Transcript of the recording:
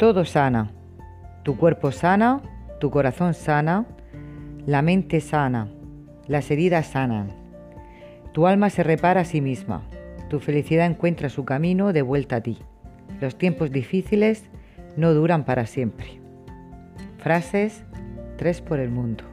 Todo sana. Tu cuerpo sana, tu corazón sana, la mente sana, las heridas sanan. Tu alma se repara a sí misma. Tu felicidad encuentra su camino de vuelta a ti. Los tiempos difíciles no duran para siempre. Frases 3 por el mundo.